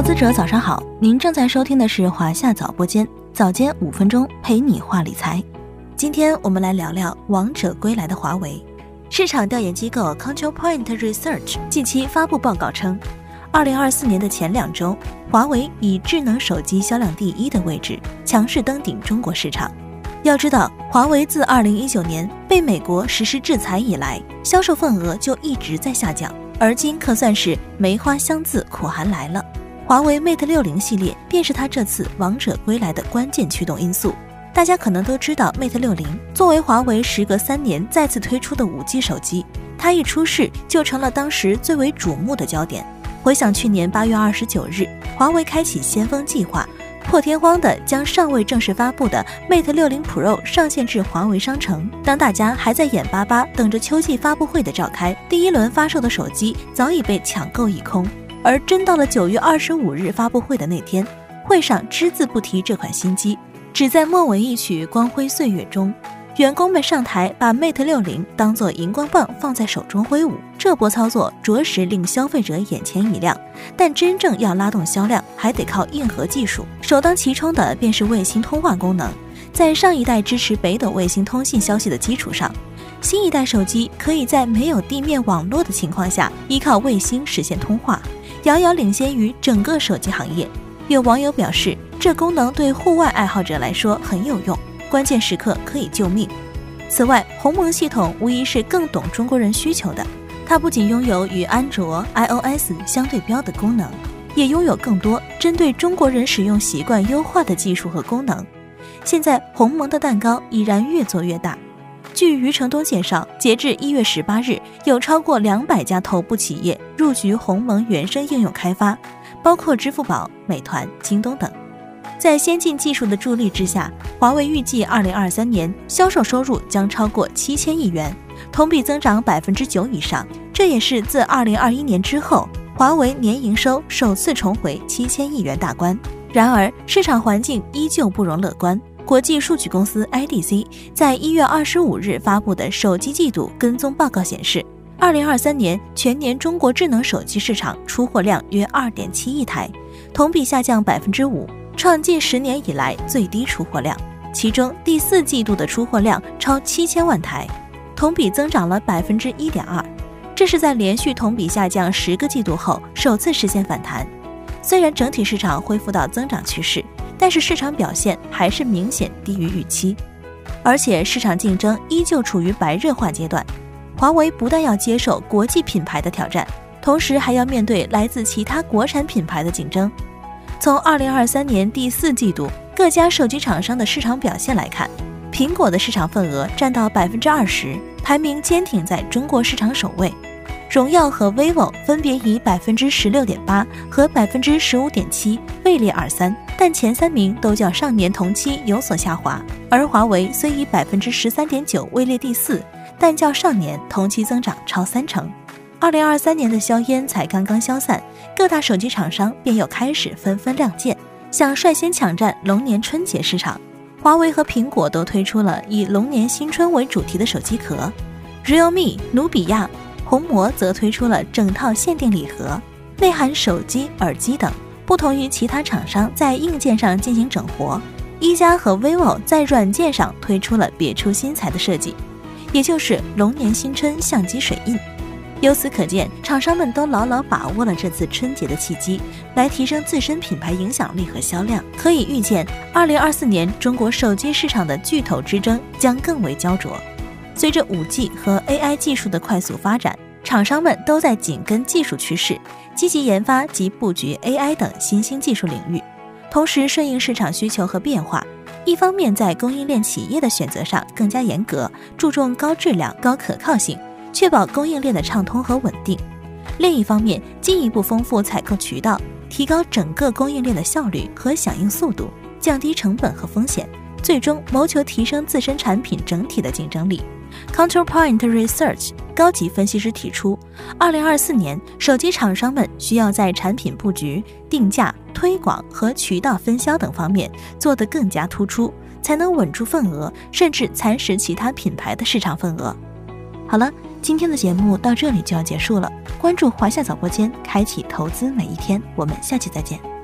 投资者早上好，您正在收听的是华夏早播间，早间五分钟陪你话理财。今天我们来聊聊王者归来的华为。市场调研机构 Counterpoint Research 近期发布报告称，二零二四年的前两周，华为以智能手机销量第一的位置强势登顶中国市场。要知道，华为自二零一九年被美国实施制裁以来，销售份额就一直在下降，而今可算是梅花香自苦寒来了。华为 Mate 六零系列便是它这次王者归来的关键驱动因素。大家可能都知道，Mate 六零作为华为时隔三年再次推出的五 G 手机，它一出世就成了当时最为瞩目的焦点。回想去年八月二十九日，华为开启先锋计划。破天荒的将尚未正式发布的 Mate 六零 Pro 上线至华为商城。当大家还在眼巴巴等着秋季发布会的召开，第一轮发售的手机早已被抢购一空。而真到了九月二十五日发布会的那天，会上只字不提这款新机，只在末尾一曲《光辉岁月》中。员工们上台，把 Mate 六零当做荧光棒放在手中挥舞，这波操作着实令消费者眼前一亮。但真正要拉动销量，还得靠硬核技术。首当其冲的便是卫星通话功能。在上一代支持北斗卫星通信消息的基础上，新一代手机可以在没有地面网络的情况下，依靠卫星实现通话，遥遥领先于整个手机行业。有网友表示，这功能对户外爱好者来说很有用。关键时刻可以救命。此外，鸿蒙系统无疑是更懂中国人需求的。它不仅拥有与安卓、iOS 相对标的功能，也拥有更多针对中国人使用习惯优化的技术和功能。现在，鸿蒙的蛋糕已然越做越大。据余承东介绍，截至一月十八日，有超过两百家头部企业入局鸿蒙原生应用开发，包括支付宝、美团、京东等。在先进技术的助力之下，华为预计二零二三年销售收入将超过七千亿元，同比增长百分之九以上。这也是自二零二一年之后，华为年营收首次重回七千亿元大关。然而，市场环境依旧不容乐观。国际数据公司 IDC 在一月二十五日发布的手机季度跟踪报告显示，二零二三年全年中国智能手机市场出货量约二点七亿台，同比下降百分之五。创近十年以来最低出货量，其中第四季度的出货量超七千万台，同比增长了百分之一点二，这是在连续同比下降十个季度后首次实现反弹。虽然整体市场恢复到增长趋势，但是市场表现还是明显低于预期，而且市场竞争依旧处于白热化阶段。华为不但要接受国际品牌的挑战，同时还要面对来自其他国产品牌的竞争。从二零二三年第四季度各家手机厂商的市场表现来看，苹果的市场份额占到百分之二十，排名坚挺在中国市场首位。荣耀和 vivo 分别以百分之十六点八和百分之十五点七位列二三，但前三名都较上年同期有所下滑。而华为虽以百分之十三点九位列第四，但较上年同期增长超三成。二零二三年的硝烟才刚刚消散，各大手机厂商便又开始纷纷亮剑，想率先抢占龙年春节市场。华为和苹果都推出了以龙年新春为主题的手机壳，realme、努比亚、红魔则推出了整套限定礼盒，内含手机、耳机等。不同于其他厂商在硬件上进行整活，一加和 vivo 在软件上推出了别出心裁的设计，也就是龙年新春相机水印。由此可见，厂商们都牢牢把握了这次春节的契机，来提升自身品牌影响力和销量。可以预见，二零二四年中国手机市场的巨头之争将更为焦灼。随着五 G 和 AI 技术的快速发展，厂商们都在紧跟技术趋势，积极研发及布局 AI 等新兴技术领域，同时顺应市场需求和变化。一方面，在供应链企业的选择上更加严格，注重高质量、高可靠性。确保供应链的畅通和稳定。另一方面，进一步丰富采购渠道，提高整个供应链的效率和响应速度，降低成本和风险，最终谋求提升自身产品整体的竞争力。Counterpoint Research 高级分析师提出，二零二四年手机厂商们需要在产品布局、定价、推广和渠道分销等方面做得更加突出，才能稳住份额，甚至蚕食其他品牌的市场份额。好了，今天的节目到这里就要结束了。关注华夏早播间，开启投资每一天。我们下期再见。